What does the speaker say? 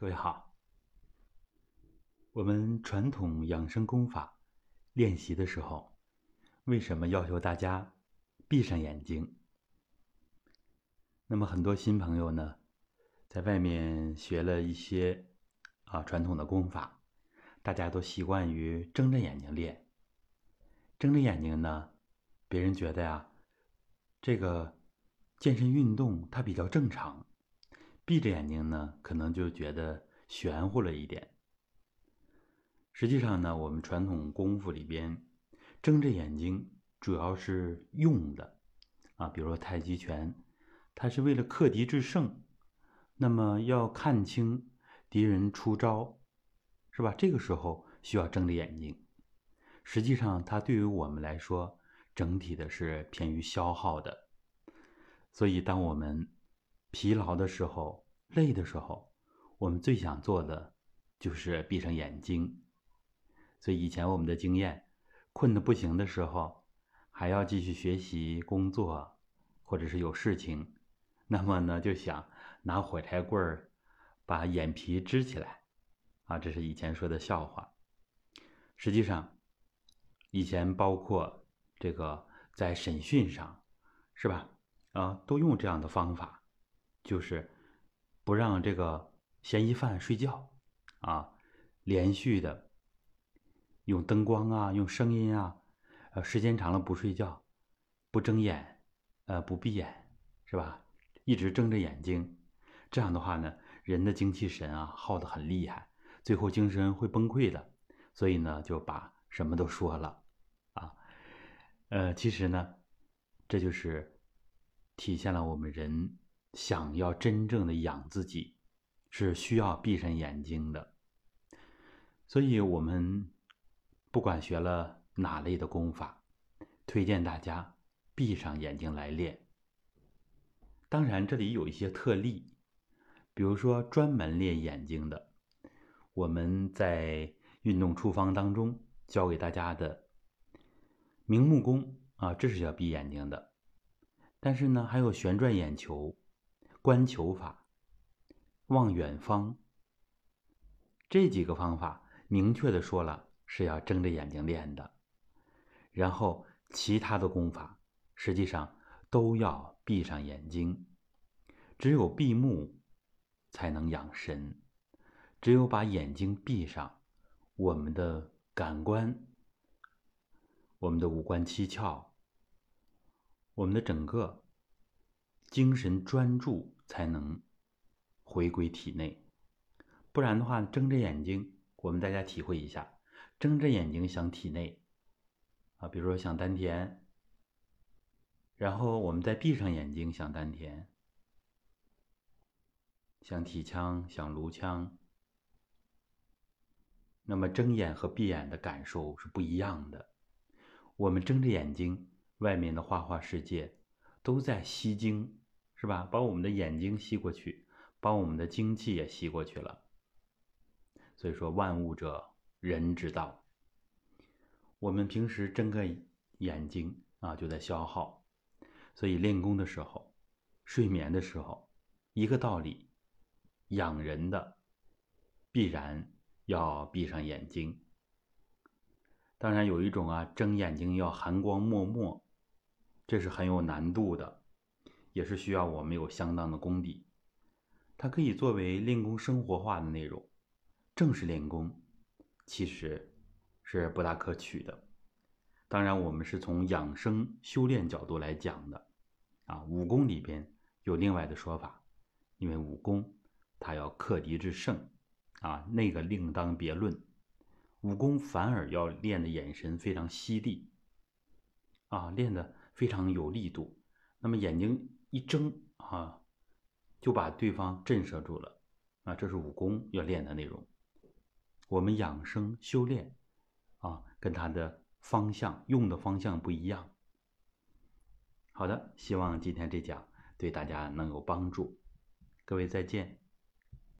各位好，我们传统养生功法练习的时候，为什么要求大家闭上眼睛？那么很多新朋友呢，在外面学了一些啊传统的功法，大家都习惯于睁着眼睛练。睁着眼睛呢，别人觉得呀，这个健身运动它比较正常。闭着眼睛呢，可能就觉得玄乎了一点。实际上呢，我们传统功夫里边，睁着眼睛主要是用的啊，比如说太极拳，它是为了克敌制胜，那么要看清敌人出招，是吧？这个时候需要睁着眼睛。实际上，它对于我们来说，整体的是偏于消耗的。所以，当我们疲劳的时候，累的时候，我们最想做的就是闭上眼睛。所以以前我们的经验，困得不行的时候，还要继续学习、工作，或者是有事情，那么呢，就想拿火柴棍儿把眼皮支起来，啊，这是以前说的笑话。实际上，以前包括这个在审讯上，是吧？啊，都用这样的方法，就是不让这个嫌疑犯睡觉，啊，连续的用灯光啊，用声音啊，呃，时间长了不睡觉，不睁眼，呃，不闭眼，是吧？一直睁着眼睛，这样的话呢，人的精气神啊耗得很厉害，最后精神会崩溃的。所以呢，就把什么都说了，啊，呃，其实呢，这就是。体现了我们人想要真正的养自己，是需要闭上眼睛的。所以，我们不管学了哪类的功法，推荐大家闭上眼睛来练。当然，这里有一些特例，比如说专门练眼睛的，我们在运动处方当中教给大家的明目功啊，这是要闭眼睛的。但是呢，还有旋转眼球、观球法、望远方这几个方法，明确的说了是要睁着眼睛练的。然后其他的功法，实际上都要闭上眼睛。只有闭目，才能养神。只有把眼睛闭上，我们的感官、我们的五官七窍。我们的整个精神专注才能回归体内，不然的话，睁着眼睛，我们大家体会一下，睁着眼睛想体内啊，比如说想丹田，然后我们再闭上眼睛想丹田，想体腔，想颅腔，那么睁眼和闭眼的感受是不一样的。我们睁着眼睛。外面的花花世界都在吸精，是吧？把我们的眼睛吸过去，把我们的精气也吸过去了。所以说，万物者人之道。我们平时睁个眼睛啊，就在消耗。所以练功的时候，睡眠的时候，一个道理，养人的必然要闭上眼睛。当然有一种啊，睁眼睛要含光默默。这是很有难度的，也是需要我们有相当的功底。它可以作为练功生活化的内容，正式练功其实是不大可取的。当然，我们是从养生修炼角度来讲的，啊，武功里边有另外的说法，因为武功它要克敌制胜，啊，那个另当别论。武功反而要练的眼神非常犀利，啊，练的。非常有力度，那么眼睛一争啊，就把对方震慑住了啊，这是武功要练的内容。我们养生修炼啊，跟他的方向用的方向不一样。好的，希望今天这讲对大家能有帮助，各位再见。